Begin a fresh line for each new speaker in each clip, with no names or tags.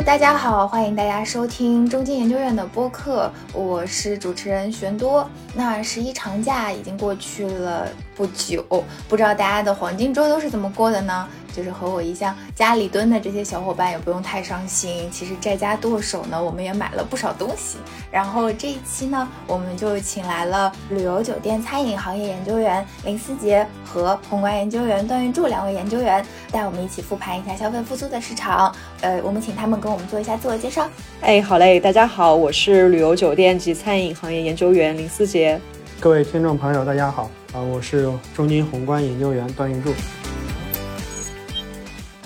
大家好，欢迎大家收听中金研究院的播客，我是主持人玄多。那十一长假已经过去了不久，不知道大家的黄金周都是怎么过的呢？就是和我一样家里蹲的这些小伙伴也不用太伤心。其实在家剁手呢，我们也买了不少东西。然后这一期呢，我们就请来了旅游酒店餐饮行业研究员林思杰和宏观研究员段玉柱两位研究员，带我们一起复盘一下消费复苏的市场。呃，我们请他们跟我们做一下自我介绍。
哎，好嘞，大家好，我是旅游酒店及餐饮行业研究员林思杰。
各位听众朋友，大家好啊，我是中金宏观研究员段玉柱。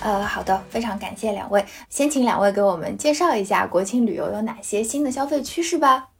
呃，好的，非常感谢两位。先请两位给我们介绍一下国庆旅游有哪些新的消费趋势吧。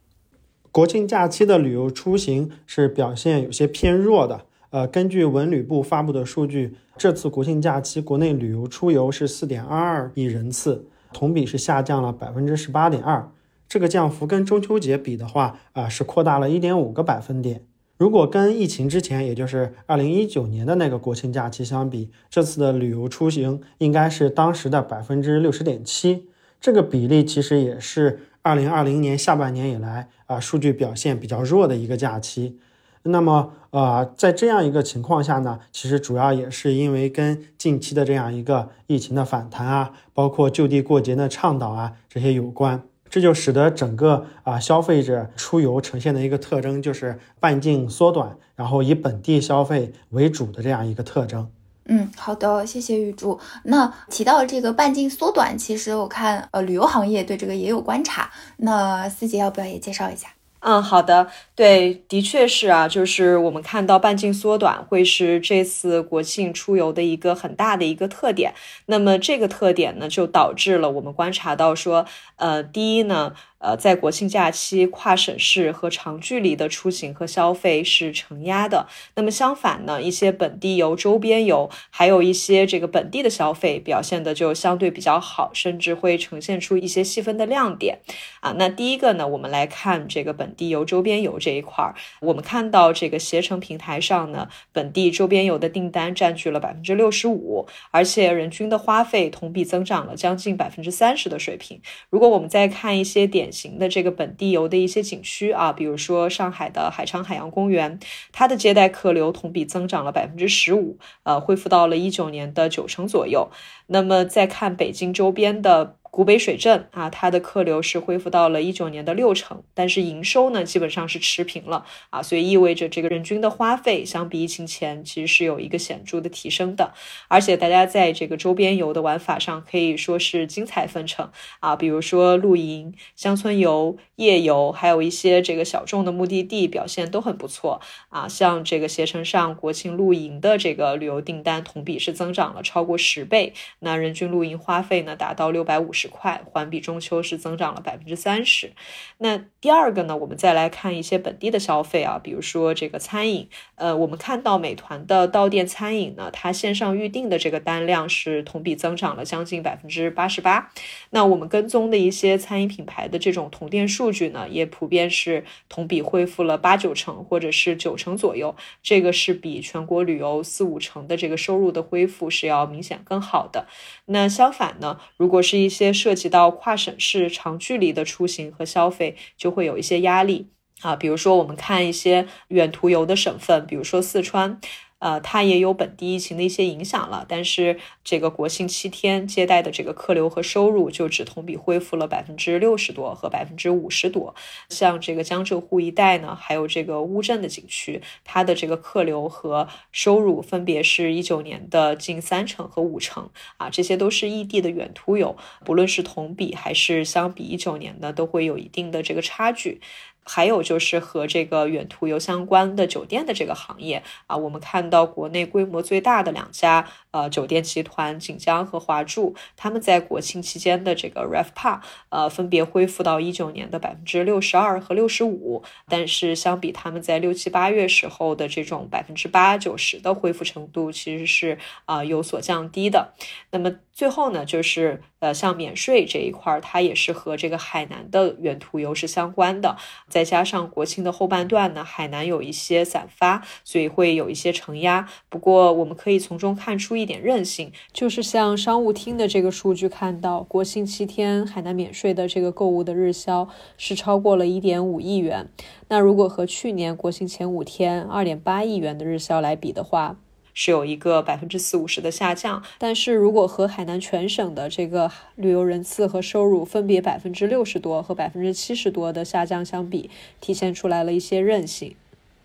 国庆假期的旅游出行是表现有些偏弱的。呃，根据文旅部发布的数据，这次国庆假期国内旅游出游是四点二二亿人次，同比是下降了百分之十八点二。这个降幅跟中秋节比的话，啊，是扩大了一点五个百分点。如果跟疫情之前，也就是二零一九年的那个国庆假期相比，这次的旅游出行应该是当时的百分之六十点七。这个比例其实也是二零二零年下半年以来啊数据表现比较弱的一个假期。那么，呃，在这样一个情况下呢，其实主要也是因为跟近期的这样一个疫情的反弹啊，包括就地过节的倡导啊这些有关。这就使得整个啊消费者出游呈现的一个特征就是半径缩短，然后以本地消费为主的这样一个特征。
嗯，好的，谢谢玉柱。那提到这个半径缩短，其实我看呃旅游行业对这个也有观察。那思杰要不要也介绍一下？
嗯，好的，对，的确是啊，就是我们看到半径缩短会是这次国庆出游的一个很大的一个特点。那么这个特点呢，就导致了我们观察到说，呃，第一呢。呃，在国庆假期，跨省市和长距离的出行和消费是承压的。那么相反呢，一些本地游、周边游，还有一些这个本地的消费表现的就相对比较好，甚至会呈现出一些细分的亮点。啊，那第一个呢，我们来看这个本地游、周边游这一块儿，我们看到这个携程平台上呢，本地周边游的订单占据了百分之六十五，而且人均的花费同比增长了将近百分之三十的水平。如果我们再看一些点。典型的这个本地游的一些景区啊，比如说上海的海昌海洋公园，它的接待客流同比增长了百分之十五，呃，恢复到了一九年的九成左右。那么再看北京周边的。古北水镇啊，它的客流是恢复到了一九年的六成，但是营收呢基本上是持平了啊，所以意味着这个人均的花费相比疫情前其实是有一个显著的提升的，而且大家在这个周边游的玩法上可以说是精彩纷呈啊，比如说露营、乡村游、夜游，还有一些这个小众的目的地表现都很不错啊，像这个携程上国庆露营的这个旅游订单同比是增长了超过十倍，那人均露营花费呢达到六百五十。块环比中秋是增长了百分之三十。那第二个呢，我们再来看一些本地的消费啊，比如说这个餐饮，呃，我们看到美团的到店餐饮呢，它线上预订的这个单量是同比增长了将近百分之八十八。那我们跟踪的一些餐饮品牌的这种同店数据呢，也普遍是同比恢复了八九成或者是九成左右，这个是比全国旅游四五成的这个收入的恢复是要明显更好的。那相反呢，如果是一些涉及到跨省市长距离的出行和消费，就会有一些压力啊。比如说，我们看一些远途游的省份，比如说四川。呃，它也有本地疫情的一些影响了，但是这个国庆七天接待的这个客流和收入就只同比恢复了百分之六十多和百分之五十多。像这个江浙沪一带呢，还有这个乌镇的景区，它的这个客流和收入分别是一九年的近三成和五成啊，这些都是异地的远途游，不论是同比还是相比一九年呢，都会有一定的这个差距。还有就是和这个远途游相关的酒店的这个行业啊，我们看到国内规模最大的两家呃酒店集团锦江和华住，他们在国庆期间的这个 RevPAR 呃分别恢复到一九年的百分之六十二和六十五，但是相比他们在六七八月时候的这种百分之八九十的恢复程度，其实是啊有所降低的。那么最后呢，就是呃像免税这一块，它也是和这个海南的远途游是相关的。再加上国庆的后半段呢，海南有一些散发，所以会有一些承压。不过我们可以从中看出一点韧性，就是像商务厅的这个数据看到，国庆七天海南免税的这个购物的日销是超过了一点五亿元。那如果和去年国庆前五天二点八亿元的日销来比的话，是有一个百分之四五十的下降，但是如果和海南全省的这个旅游人次和收入分别百分之六十多和百分之七十多的下降相比，体现出来了一些韧性。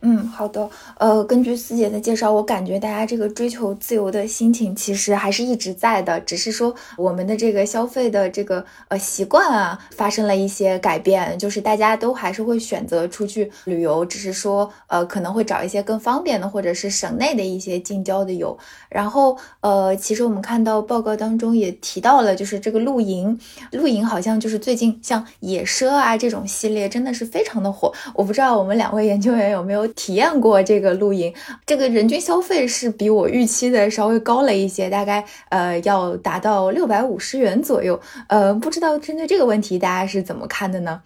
嗯，好的。呃，根据四姐的介绍，我感觉大家这个追求自由的心情其实还是一直在的，只是说我们的这个消费的这个呃习惯啊发生了一些改变，就是大家都还是会选择出去旅游，只是说呃可能会找一些更方便的或者是省内的一些近郊的游。然后呃，其实我们看到报告当中也提到了，就是这个露营，露营好像就是最近像野奢啊这种系列真的是非常的火。我不知道我们两位研究员有没有。体验过这个露营，这个人均消费是比我预期的稍微高了一些，大概呃要达到六百五十元左右。呃，不知道针对这个问题大家是怎么看的呢？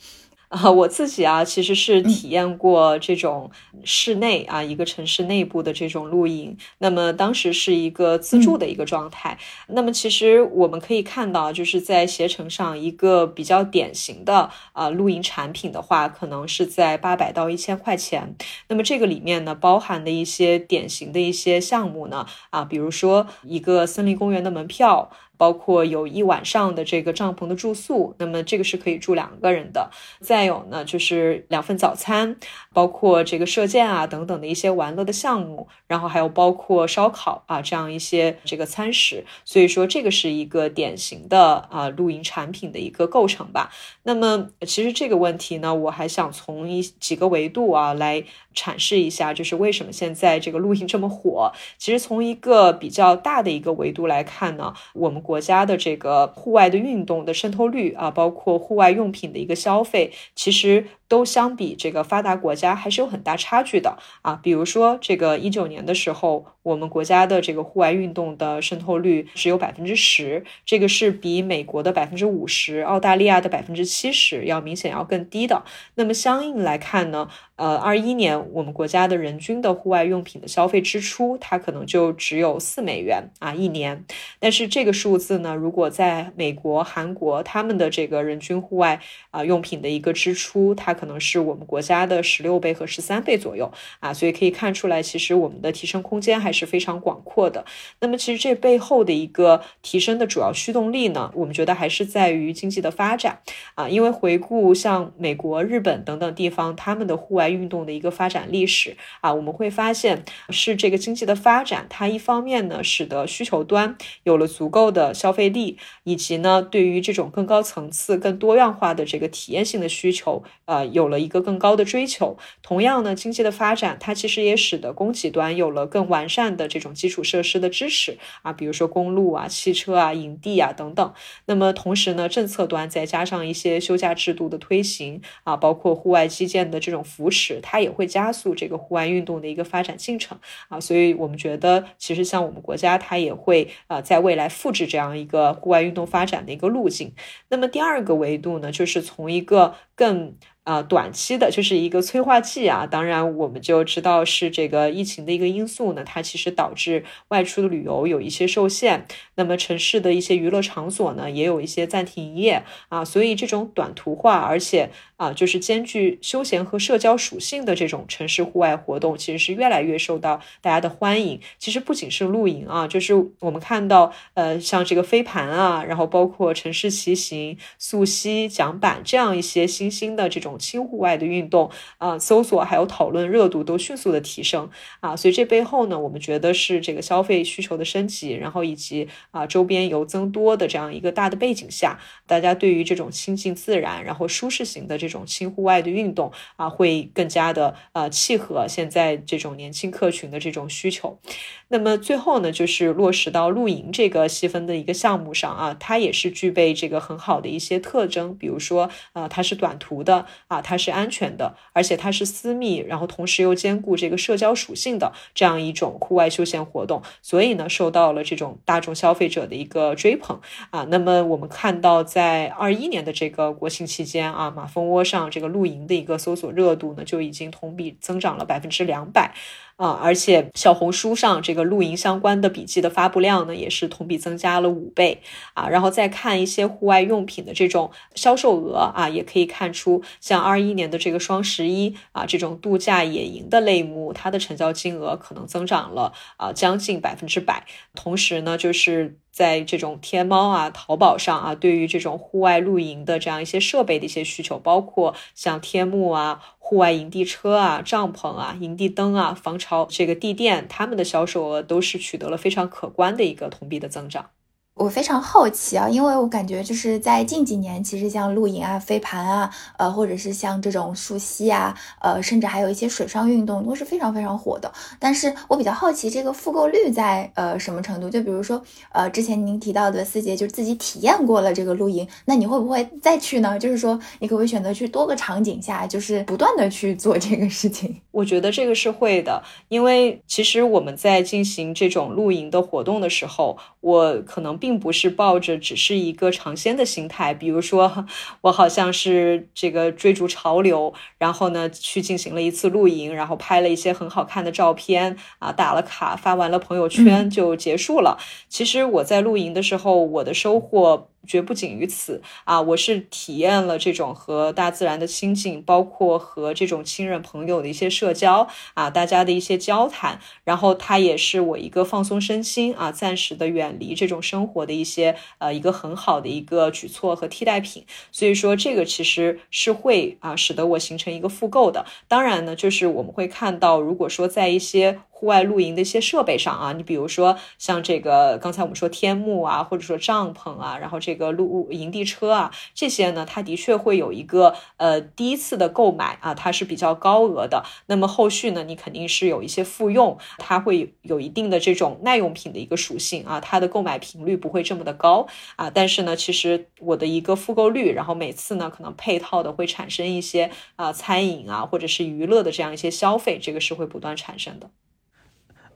啊，我自己啊，其实是体验过这种室内啊，一个城市内部的这种露营。那么当时是一个自助的一个状态。那么其实我们可以看到，就是在携程上一个比较典型的啊露营产品的话，可能是在八百到一千块钱。那么这个里面呢，包含的一些典型的一些项目呢，啊，比如说一个森林公园的门票。包括有一晚上的这个帐篷的住宿，那么这个是可以住两个人的。再有呢，就是两份早餐，包括这个射箭啊等等的一些玩乐的项目，然后还有包括烧烤啊这样一些这个餐食。所以说，这个是一个典型的啊露营产品的一个构成吧。那么，其实这个问题呢，我还想从一几个维度啊来阐释一下，就是为什么现在这个露营这么火。其实从一个比较大的一个维度来看呢，我们。国家的这个户外的运动的渗透率啊，包括户外用品的一个消费，其实。都相比这个发达国家还是有很大差距的啊，比如说这个一九年的时候，我们国家的这个户外运动的渗透率只有百分之十，这个是比美国的百分之五十、澳大利亚的百分之七十要明显要更低的。那么相应来看呢，呃，二一年我们国家的人均的户外用品的消费支出，它可能就只有四美元啊一年。但是这个数字呢，如果在美国、韩国他们的这个人均户外啊用品的一个支出，它可能是我们国家的十六倍和十三倍左右啊，所以可以看出来，其实我们的提升空间还是非常广阔的。那么，其实这背后的一个提升的主要驱动力呢，我们觉得还是在于经济的发展啊。因为回顾像美国、日本等等地方，他们的户外运动的一个发展历史啊，我们会发现是这个经济的发展，它一方面呢，使得需求端有了足够的消费力，以及呢，对于这种更高层次、更多样化的这个体验性的需求，呃。有了一个更高的追求，同样呢，经济的发展它其实也使得供给端有了更完善的这种基础设施的支持啊，比如说公路啊、汽车啊、营地啊等等。那么同时呢，政策端再加上一些休假制度的推行啊，包括户外基建的这种扶持，它也会加速这个户外运动的一个发展进程啊。所以我们觉得，其实像我们国家，它也会啊，在未来复制这样一个户外运动发展的一个路径。那么第二个维度呢，就是从一个更啊，短期的就是一个催化剂啊。当然，我们就知道是这个疫情的一个因素呢，它其实导致外出的旅游有一些受限。那么城市的一些娱乐场所呢，也有一些暂停营业啊。所以这种短途化，而且啊，就是兼具休闲和社交属性的这种城市户外活动，其实是越来越受到大家的欢迎。其实不仅是露营啊，就是我们看到呃，像这个飞盘啊，然后包括城市骑行、溯溪、桨板这样一些新兴的这种。轻户外的运动啊，搜索还有讨论热度都迅速的提升啊，所以这背后呢，我们觉得是这个消费需求的升级，然后以及啊周边游增多的这样一个大的背景下，大家对于这种亲近自然，然后舒适型的这种轻户外的运动啊，会更加的呃契合现在这种年轻客群的这种需求。那么最后呢，就是落实到露营这个细分的一个项目上啊，它也是具备这个很好的一些特征，比如说啊，它是短途的。啊，它是安全的，而且它是私密，然后同时又兼顾这个社交属性的这样一种户外休闲活动，所以呢，受到了这种大众消费者的一个追捧啊。那么我们看到，在二一年的这个国庆期间啊，马蜂窝上这个露营的一个搜索热度呢，就已经同比增长了百分之两百。啊，而且小红书上这个露营相关的笔记的发布量呢，也是同比增加了五倍啊。然后再看一些户外用品的这种销售额啊，也可以看出，像二一年的这个双十一啊，这种度假野营的类目，它的成交金额可能增长了啊，将近百分之百。同时呢，就是在这种天猫啊、淘宝上啊，对于这种户外露营的这样一些设备的一些需求，包括像天幕啊。户外营地车啊、帐篷啊、营地灯啊、防潮这个地垫，他们的销售额都是取得了非常可观的一个同比的增长。
我非常好奇啊，因为我感觉就是在近几年，其实像露营啊、飞盘啊，呃，或者是像这种溯溪啊，呃，甚至还有一些水上运动都是非常非常火的。但是我比较好奇这个复购率在呃什么程度？就比如说，呃，之前您提到的思杰就自己体验过了这个露营，那你会不会再去呢？就是说，你可不可以选择去多个场景下，就是不断的去做这个事情？
我觉得这个是会的，因为其实我们在进行这种露营的活动的时候，我可能并不是抱着只是一个尝鲜的心态，比如说我好像是这个追逐潮流，然后呢去进行了一次露营，然后拍了一些很好看的照片啊，打了卡发完了朋友圈就结束了。其实我在露营的时候，我的收获。绝不仅于此啊！我是体验了这种和大自然的亲近，包括和这种亲人朋友的一些社交啊，大家的一些交谈，然后它也是我一个放松身心啊，暂时的远离这种生活的一些呃一个很好的一个举措和替代品。所以说这个其实是会啊使得我形成一个复购的。当然呢，就是我们会看到，如果说在一些。户外露营的一些设备上啊，你比如说像这个刚才我们说天幕啊，或者说帐篷啊，然后这个露营地车啊，这些呢，它的确会有一个呃第一次的购买啊，它是比较高额的。那么后续呢，你肯定是有一些复用，它会有一定的这种耐用品的一个属性啊，它的购买频率不会这么的高啊。但是呢，其实我的一个复购率，然后每次呢可能配套的会产生一些啊餐饮啊或者是娱乐的这样一些消费，这个是会不断产生的。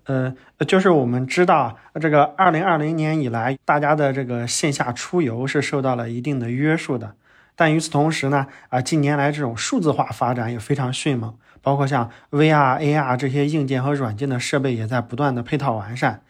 呃，就是我们知道，这个二零二零年以来，大家的这个线下出游是受到了一定的约束的。但与此同时呢，啊，近年来这种数字化发展也非常迅猛，包括像 VR、AR 这些硬件和软件的设备也在不断的配套完善。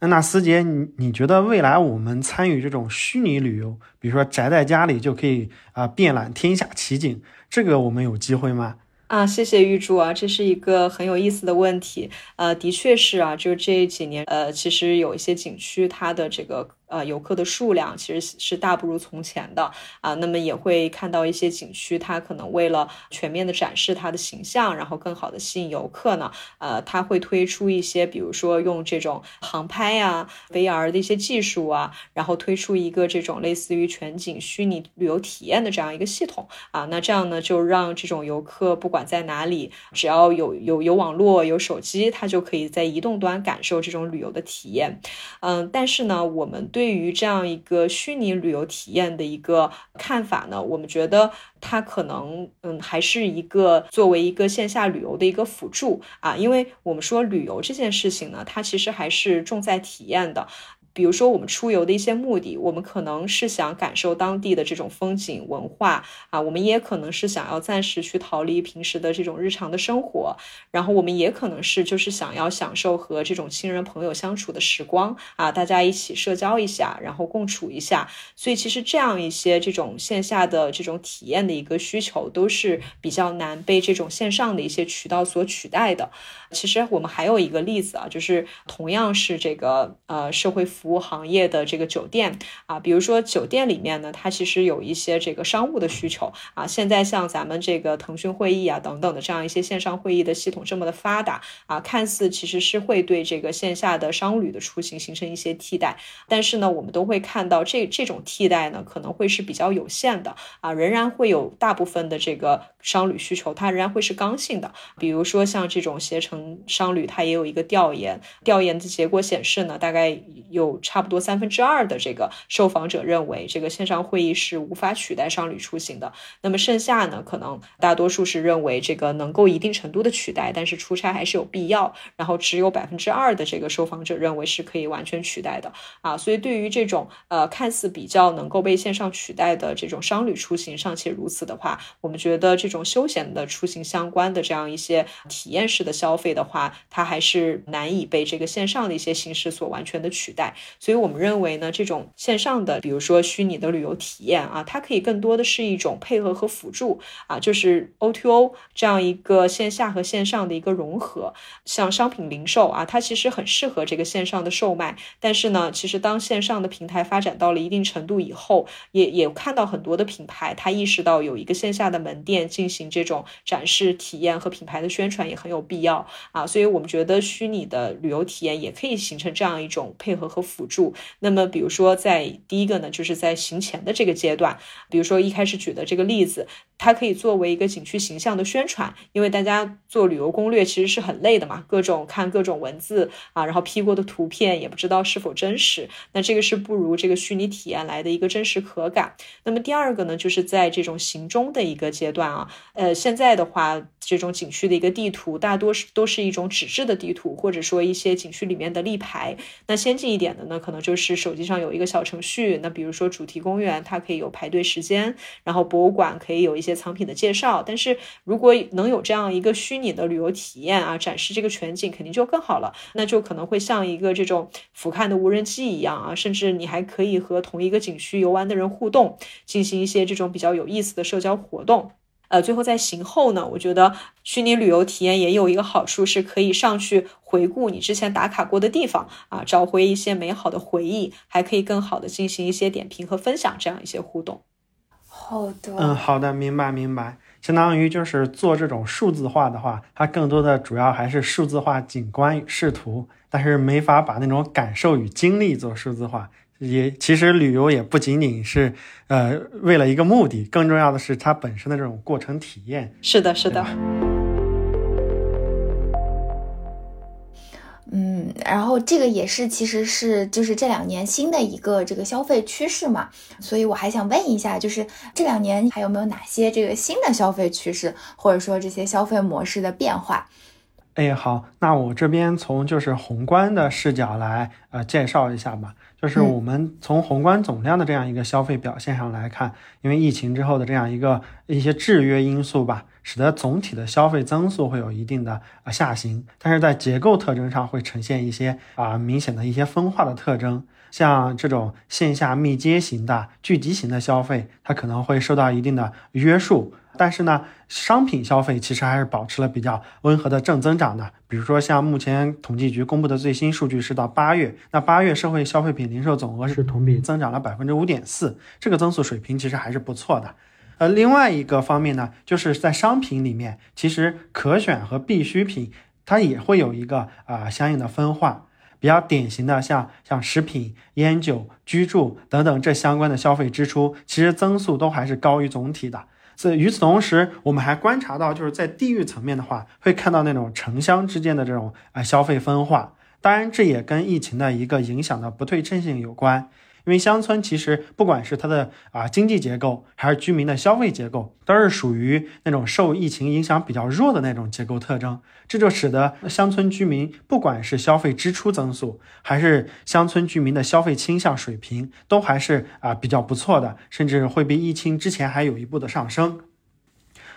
那思杰，你你觉得未来我们参与这种虚拟旅游，比如说宅在家里就可以啊遍览天下奇景，这个我们有机会吗？
啊，谢谢玉柱啊，这是一个很有意思的问题。呃，的确是啊，就这几年，呃，其实有一些景区，它的这个。呃，游客的数量其实是大不如从前的啊。那么也会看到一些景区，它可能为了全面的展示它的形象，然后更好的吸引游客呢，呃，它会推出一些，比如说用这种航拍啊、VR 的一些技术啊，然后推出一个这种类似于全景虚拟旅游体验的这样一个系统啊。那这样呢，就让这种游客不管在哪里，只要有有有网络、有手机，他就可以在移动端感受这种旅游的体验。嗯，但是呢，我们对对于这样一个虚拟旅游体验的一个看法呢，我们觉得它可能嗯还是一个作为一个线下旅游的一个辅助啊，因为我们说旅游这件事情呢，它其实还是重在体验的。比如说，我们出游的一些目的，我们可能是想感受当地的这种风景文化啊，我们也可能是想要暂时去逃离平时的这种日常的生活，然后我们也可能是就是想要享受和这种亲人朋友相处的时光啊，大家一起社交一下，然后共处一下。所以其实这样一些这种线下的这种体验的一个需求，都是比较难被这种线上的一些渠道所取代的。其实我们还有一个例子啊，就是同样是这个呃社会服务行业的这个酒店啊，比如说酒店里面呢，它其实有一些这个商务的需求啊。现在像咱们这个腾讯会议啊等等的这样一些线上会议的系统这么的发达啊，看似其实是会对这个线下的商旅的出行形成一些替代，但是呢，我们都会看到这这种替代呢可能会是比较有限的啊，仍然会有大部分的这个商旅需求，它仍然会是刚性的，比如说像这种携程。商旅它也有一个调研，调研的结果显示呢，大概有差不多三分之二的这个受访者认为，这个线上会议是无法取代商旅出行的。那么剩下呢，可能大多数是认为这个能够一定程度的取代，但是出差还是有必要。然后只有百分之二的这个受访者认为是可以完全取代的啊。所以对于这种呃看似比较能够被线上取代的这种商旅出行尚且如此的话，我们觉得这种休闲的出行相关的这样一些体验式的消费的话，它还是难以被这个线上的一些形式所完全的取代。所以我们认为呢，这种线上的，比如说虚拟的旅游体验啊，它可以更多的是一种配合和辅助啊，就是 O to O 这样一个线下和线上的一个融合。像商品零售啊，它其实很适合这个线上的售卖，但是呢，其实当线上的平台发展到了一定程度以后，也也看到很多的品牌，它意识到有一个线下的门店进行这种展示、体验和品牌的宣传也很有必要啊，所以我们觉得虚拟的旅游体验也可以形成这样一种配合和辅助。那么，比如说在第一个呢，就是在行前的这个阶段，比如说一开始举的这个例子，它可以作为一个景区形象的宣传，因为大家做旅游攻略其实是很累的嘛，各种看各种文字啊，然后 P 过的图片也不知道是否真实，那这个是不如这个虚拟体验来的一个真实可感。那么第二个呢，就是在这种行中的一个阶段啊，呃，现在的话，这种景区的一个地图大多是都是一种纸质的地图，或者说一些景区里面的立牌。那先进一点的呢，可能就是手机上有一个小程序，那比如说主题公园，它可以有排队时间，然后博物馆可以有一些藏品的介绍。但是如果能有这样一个虚拟的旅游体验啊，展示这个全景，肯定就更好了。那就可能会像一个这种俯瞰的无人机一样啊，甚至你还可以和同一个景区游玩的人互动，进行一些这种比较有意思的社交活动。呃，最后在行后呢，我觉得虚拟旅游体验也有一个好处，是可以上去回顾你之前打卡过的地方啊，找回一些美好的回忆，还可以更好的进行一些点评和分享，这样一些互动。
好的，
嗯，好的，明白明白。相当于就是做这种数字化的话，它更多的主要还是数字化景观与视图，但是没法把那种感受与经历做数字化。也其实旅游也不仅仅是呃为了一个目的，更重要的是它本身的这种过程体验。
是的，是的。
嗯，然后这个也是，其实是就是这两年新的一个这个消费趋势嘛，所以我还想问一下，就是这两年还有没有哪些这个新的消费趋势，或者说这些消费模式的变化？
哎，好，那我这边从就是宏观的视角来呃介绍一下吧。就是我们从宏观总量的这样一个消费表现上来看，因为疫情之后的这样一个一些制约因素吧，使得总体的消费增速会有一定的啊下行，但是在结构特征上会呈现一些啊明显的一些分化的特征。像这种线下密接型的聚集型的消费，它可能会受到一定的约束。但是呢，商品消费其实还是保持了比较温和的正增长的。比如说，像目前统计局公布的最新数据是到八月，那八月社会消费品零售总额是同比增长了百分之五点四，这个增速水平其实还是不错的。呃，另外一个方面呢，就是在商品里面，其实可选和必需品它也会有一个啊相应的分化。比较典型的，像像食品、烟酒、居住等等这相关的消费支出，其实增速都还是高于总体的。所以与此同时，我们还观察到，就是在地域层面的话，会看到那种城乡之间的这种啊消费分化。当然，这也跟疫情的一个影响的不对称性有关。因为乡村其实不管是它的啊经济结构，还是居民的消费结构，都是属于那种受疫情影响比较弱的那种结构特征，这就使得乡村居民不管是消费支出增速，还是乡村居民的消费倾向水平，都还是啊比较不错的，甚至会比疫情之前还有一步的上升。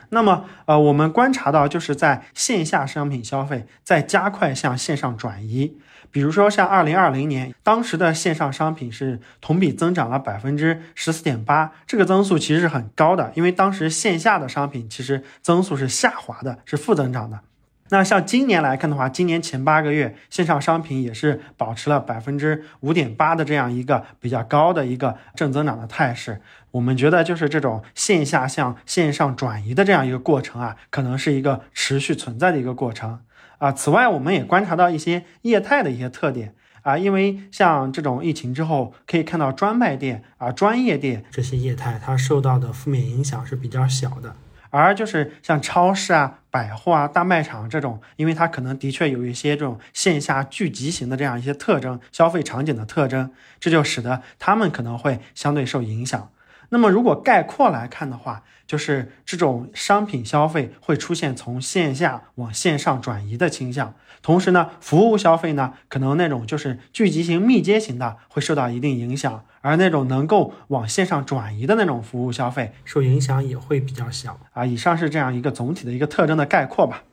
那么，呃，我们观察到，就是在线下商品消费在加快向线上转移。比如说，像二零二零年，当时的线上商品是同比增长了百分之十四点八，这个增速其实是很高的，因为当时线下的商品其实增速是下滑的，是负增长的。那像今年来看的话，今年前八个月线上商品也是保持了百分之五点八的这样一个比较高的一个正增长的态势。我们觉得就是这种线下向线上转移的这样一个过程啊，可能是一个持续存在的一个过程。啊，此外，我们也观察到一些业态的一些特点啊，因为像这种疫情之后，可以看到专卖店啊、专业店这些业态，它受到的负面影响是比较小的。而就是像超市啊、百货啊、大卖场这种，因为它可能的确有一些这种线下聚集型的这样一些特征，消费场景的特征，这就使得他们可能会相对受影响。那么如果概括来看的话，就是这种商品消费会出现从线下往线上转移的倾向，同时呢，服务消费呢，可能那种就是聚集型、密接型的会受到一定影响，而那种能够往线上转移的那种服务消费受影响也会比较小啊。以上是这样一个总体的一个特征的概括吧。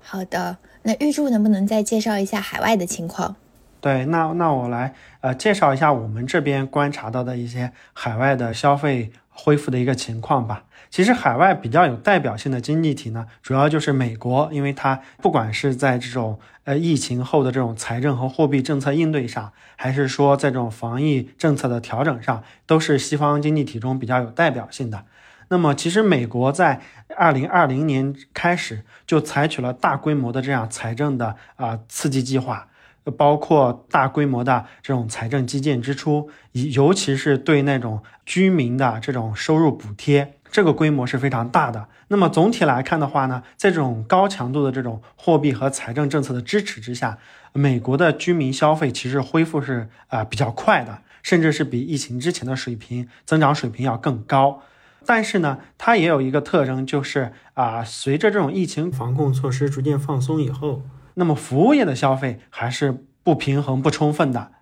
好的，那玉柱能不能再介绍一下海外的情况？
对，那那我来呃介绍一下我们这边观察到的一些海外的消费恢复的一个情况吧。其实海外比较有代表性的经济体呢，主要就是美国，因为它不管是在这种呃疫情后的这种财政和货币政策应对上，还是说在这种防疫政策的调整上，都是西方经济体中比较有代表性的。那么其实美国在二零二零年开始就采取了大规模的这样财政的啊刺激计划。包括大规模的这种财政基建支出，尤其是对那种居民的这种收入补贴，这个规模是非常大的。那么总体来看的话呢，在这种高强度的这种货币和财政政策的支持之下，美国的居民消费其实恢复是啊比较快的，甚至是比疫情之前的水平增长水平要更高。但是呢，它也有一个特征，就是啊，随着这种疫情防控措施逐渐放松以后。那么服务业的消费还是不平衡、不充分的，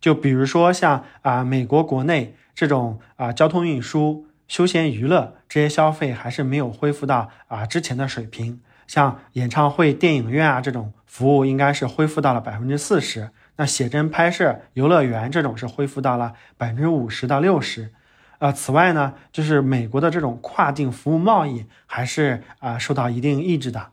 就比如说像啊美国国内这种啊交通运输、休闲娱乐这些消费还是没有恢复到啊之前的水平。像演唱会、电影院啊这种服务应该是恢复到了百分之四十，那写真拍摄、游乐园这种是恢复到了百分之五十到六十。呃，此外呢，就是美国的这种跨境服务贸易还是啊受到一定抑制的。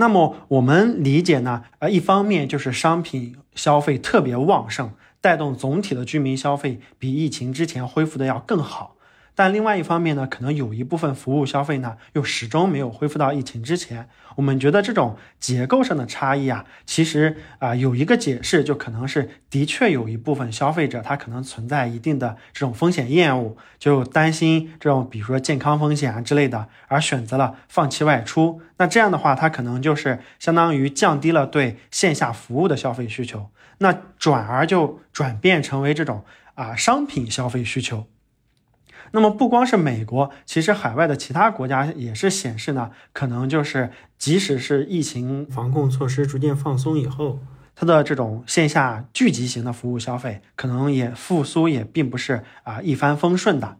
那么我们理解呢，呃，一方面就是商品消费特别旺盛，带动总体的居民消费比疫情之前恢复的要更好。但另外一方面呢，可能有一部分服务消费呢，又始终没有恢复到疫情之前。我们觉得这种结构上的差异啊，其实啊有一个解释，就可能是的确有一部分消费者他可能存在一定的这种风险厌恶，就担心这种比如说健康风险啊之类的，而选择了放弃外出。那这样的话，他可能就是相当于降低了对线下服务的消费需求，那转而就转变成为这种啊商品消费需求。那么不光是美国，其实海外的其他国家也是显示呢，可能就是即使是疫情防控措施逐渐放松以后，它的这种线下聚集型的服务消费可能也复苏也并不是啊一帆风顺的。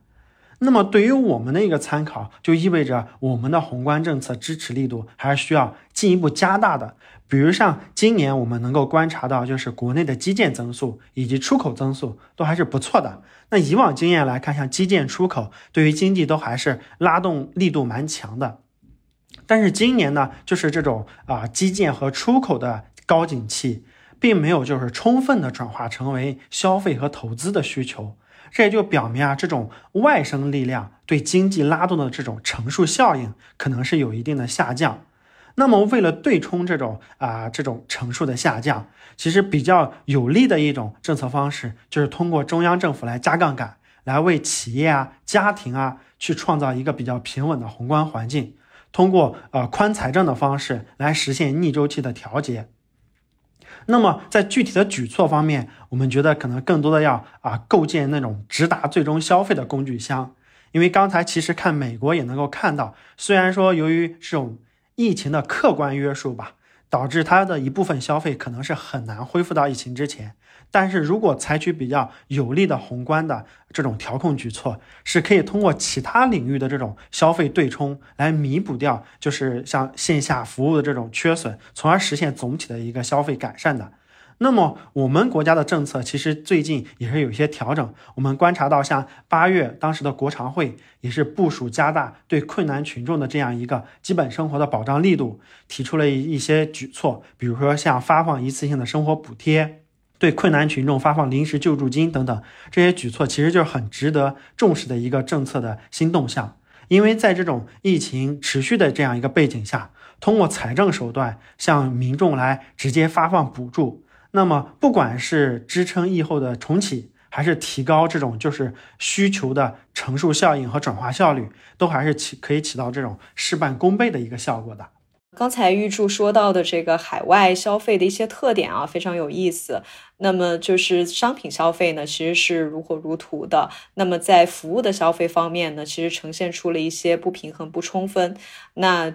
那么对于我们的一个参考，就意味着我们的宏观政策支持力度还是需要进一步加大的。比如像今年我们能够观察到，就是国内的基建增速以及出口增速都还是不错的。那以往经验来看，像基建出口对于经济都还是拉动力度蛮强的。但是今年呢，就是这种啊基建和出口的高景气，并没有就是充分的转化成为消费和投资的需求。这也就表明啊，这种外生力量对经济拉动的这种乘数效应，可能是有一定的下降。那么，为了对冲这种啊这种乘数的下降，其实比较有利的一种政策方式，就是通过中央政府来加杠杆，来为企业啊、家庭啊去创造一个比较平稳的宏观环境，通过呃宽财政的方式来实现逆周期的调节。那么，在具体的举措方面，我们觉得可能更多的要啊构建那种直达最终消费的工具箱，因为刚才其实看美国也能够看到，虽然说由于这种疫情的客观约束吧，导致它的一部分消费可能是很难恢复到疫情之前。但是如果采取比较有力的宏观的这种调控举措，是可以通过其他领域的这种消费对冲来弥补掉，就是像线下服务的这种缺损，从而实现总体的一个消费改善的。那么我们国家的政策其实最近也是有一些调整。我们观察到，像八月当时的国常会也是部署加大对困难群众的这样一个基本生活的保障力度，提出了一些举措，比如说像发放一次性的生活补贴，对困难群众发放临时救助金等等。这些举措其实就是很值得重视的一个政策的新动向。因为在这种疫情持续的这样一个背景下，通过财政手段向民众来直接发放补助。那么，不管是支撑疫后的重启，还是提高这种就是需求的乘数效应和转化效率，都还是起可以起到这种事半功倍的一个效果的。
刚才玉柱说到的这个海外消费的一些特点啊，非常有意思。那么就是商品消费呢，其实是如火如荼的。那么在服务的消费方面呢，其实呈现出了一些不平衡、不充分。那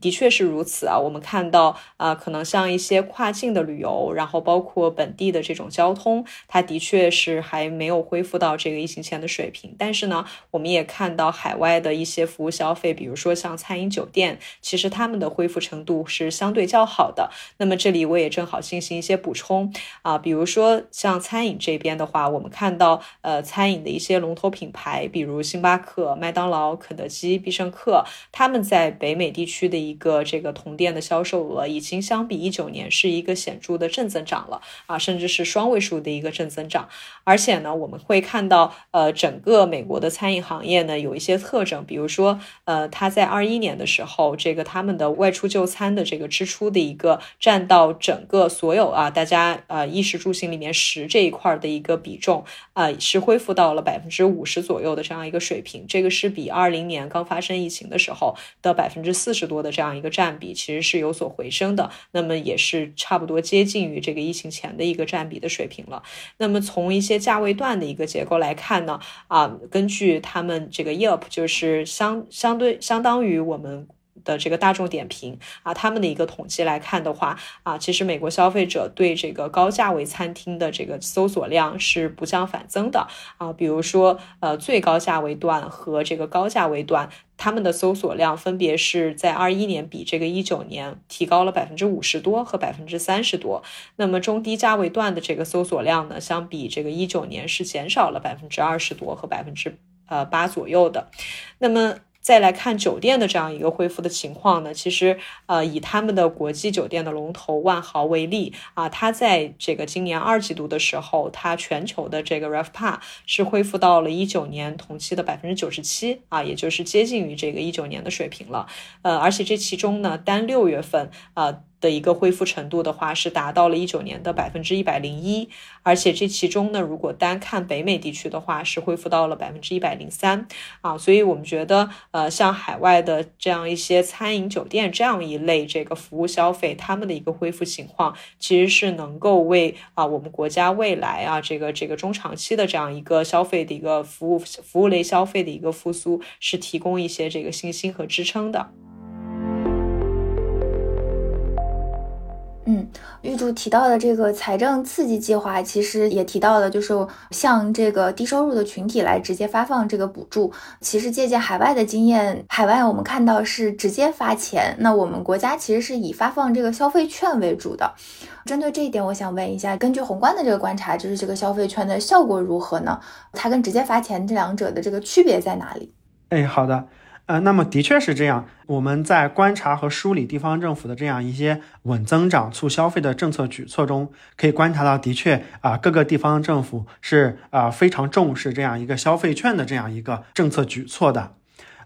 的确是如此啊，我们看到啊，可能像一些跨境的旅游，然后包括本地的这种交通，它的确是还没有恢复到这个疫情前的水平。但是呢，我们也看到海外的一些服务消费，比如说像餐饮酒店，其实他们的恢复程度是相对较好的。那么这里我也正好进行一些补充啊，比如说像餐饮这边的话，我们看到呃餐饮的一些龙头品牌，比如星巴克、麦当劳、肯德基、必胜客，他们在北美地区的。一个这个同店的销售额已经相比一九年是一个显著的正增长了啊，甚至是双位数的一个正增长。而且呢，我们会看到，呃，整个美国的餐饮行业呢有一些特征，比如说，呃，它在二一年的时候，这个他们的外出就餐的这个支出的一个占到整个所有啊，大家呃衣食住行里面食这一块的一个比重啊，是恢复到了百分之五十左右的这样一个水平。这个是比二零年刚发生疫情的时候的百分之四十多的。这样一个占比其实是有所回升的，那么也是差不多接近于这个疫情前的一个占比的水平了。那么从一些价位段的一个结构来看呢，啊，根据他们这个 Yelp 就是相相对相当于我们。的这个大众点评啊，他们的一个统计来看的话啊，其实美国消费者对这个高价位餐厅的这个搜索量是不降反增的啊。比如说呃，最高价位段和这个高价位段，他们的搜索量分别是在二一年比这个一九年提高了百分之五十多和百分之三十多。那么中低价位段的这个搜索量呢，相比这个一九年是减少了百分之二十多和百分之呃八左右的。那么再来看酒店的这样一个恢复的情况呢，其实呃以他们的国际酒店的龙头万豪为例啊，它在这个今年二季度的时候，它全球的这个 RevPa 是恢复到了一九年同期的百分之九十七啊，也就是接近于这个一九年的水平了。呃，而且这其中呢，单六月份啊。的一个恢复程度的话，是达到了一九年的百分之一百零一，而且这其中呢，如果单看北美地区的话，是恢复到了百分之一百零三啊，所以我们觉得，呃，像海外的这样一些餐饮酒店这样一类这个服务消费，他们的一个恢复情况，其实是能够为啊我们国家未来啊这个这个中长期的这样一个消费的一个服务服务类消费的一个复苏，是提供一些这个信心和支撑的。
玉柱提到的这个财政刺激计划，其实也提到了，就是向这个低收入的群体来直接发放这个补助。其实借鉴海外的经验，海外我们看到是直接发钱，那我们国家其实是以发放这个消费券为主的。针对这一点，我想问一下，根据宏观的这个观察，就是这个消费券的效果如何呢？它跟直接发钱这两者的这个区别在哪里？
哎，好的。呃，那么的确是这样。我们在观察和梳理地方政府的这样一些稳增长、促消费的政策举措中，可以观察到，的确啊，各个地方政府是啊非常重视这样一个消费券的这样一个政策举措的。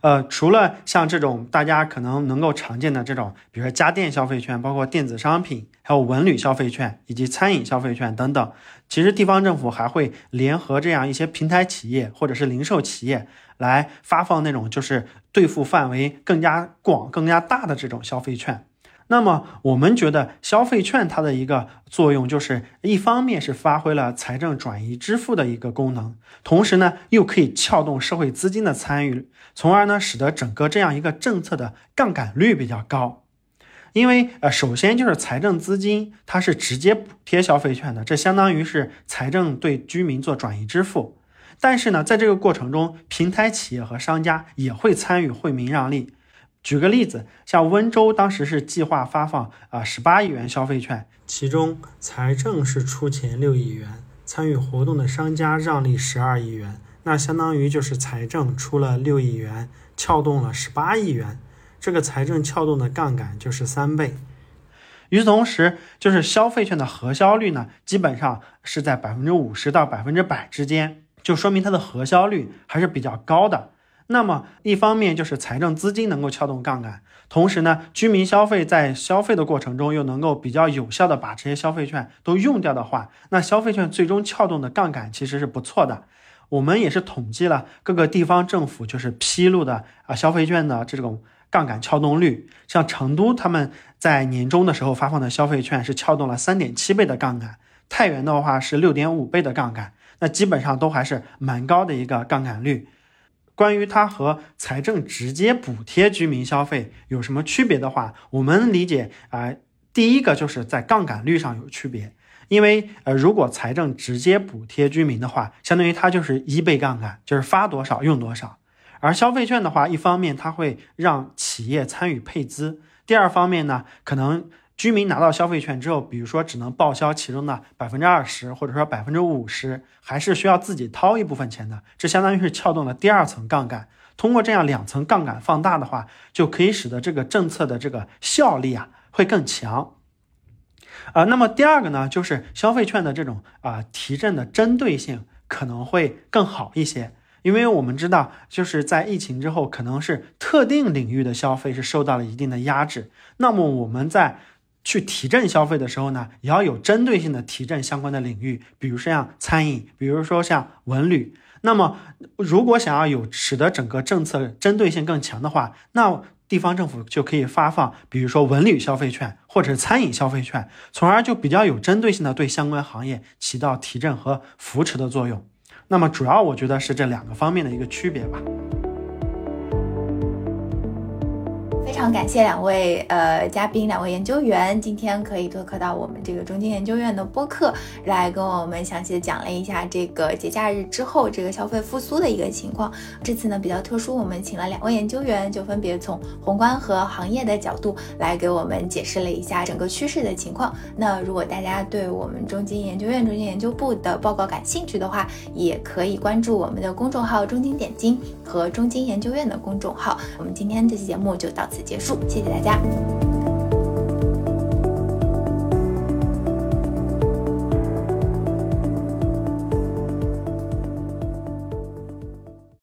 呃，除了像这种大家可能能够常见的这种，比如说家电消费券，包括电子商品，还有文旅消费券以及餐饮消费券等等，其实地方政府还会联合这样一些平台企业或者是零售企业。来发放那种就是兑付范围更加广、更加大的这种消费券。那么我们觉得消费券它的一个作用，就是一方面是发挥了财政转移支付的一个功能，同时呢又可以撬动社会资金的参与，从而呢使得整个这样一个政策的杠杆率比较高。因为呃，首先就是财政资金它是直接补贴消费券的，这相当于是财政对居民做转移支付。但是呢，在这个过程中，平台企业和商家也会参与惠民让利。举个例子，像温州当时是计划发放啊十八亿元消费券，其中财政是出钱六亿元，参与活动的商家让利十二亿元，那相当于就是财政出了六亿元，撬动了十八亿元，这个财政撬动的杠杆就是三倍。与此同时，就是消费券的核销率呢，基本上是在百分之五十到百分之百之间。就说明它的核销率还是比较高的。那么一方面就是财政资金能够撬动杠杆，同时呢，居民消费在消费的过程中又能够比较有效的把这些消费券都用掉的话，那消费券最终撬动的杠杆其实是不错的。我们也是统计了各个地方政府就是披露的啊消费券的这种杠杆撬动率，像成都他们在年终的时候发放的消费券是撬动了三点七倍的杠杆，太原的话是六点五倍的杠杆，那基本上都还是蛮高的一个杠杆率。关于它和财政直接补贴居民消费有什么区别的话，我们理解啊，第一个就是在杠杆率上有区别。因为呃，如果财政直接补贴居民的话，相当于它就是一倍杠杆，就是发多少用多少。而消费券的话，一方面它会让企业参与配资，第二方面呢，可能居民拿到消费券之后，比如说只能报销其中的百分之二十，或者说百分之五十，还是需要自己掏一部分钱的。这相当于是撬动了第二层杠杆。通过这样两层杠杆放大的话，就可以使得这个政策的这个效力啊会更强。啊，那么第二个呢，就是消费券的这种啊提振的针对性可能会更好一些，因为我们知道，就是在疫情之后，可能是特定领域的消费是受到了一定的压制。那么我们在去提振消费的时候呢，也要有针对性的提振相关的领域，比如说像餐饮，比如说像文旅。那么如果想要有使得整个政策针对性更强的话，那地方政府就可以发放，比如说文旅消费券或者是餐饮消费券，从而就比较有针对性的对相关行业起到提振和扶持的作用。那么主要我觉得是这两个方面的一个区别吧。
非常感谢两位呃嘉宾，两位研究员，今天可以做客到我们这个中金研究院的播客，来跟我们详细的讲了一下这个节假日之后这个消费复苏的一个情况。这次呢比较特殊，我们请了两位研究员，就分别从宏观和行业的角度来给我们解释了一下整个趋势的情况。那如果大家对我们中金研究院、中金研究部的报告感兴趣的话，也可以关注我们的公众号“中金点金”和中金研究院的公众号。我们今天这期节目就到此此。结束，谢谢大家。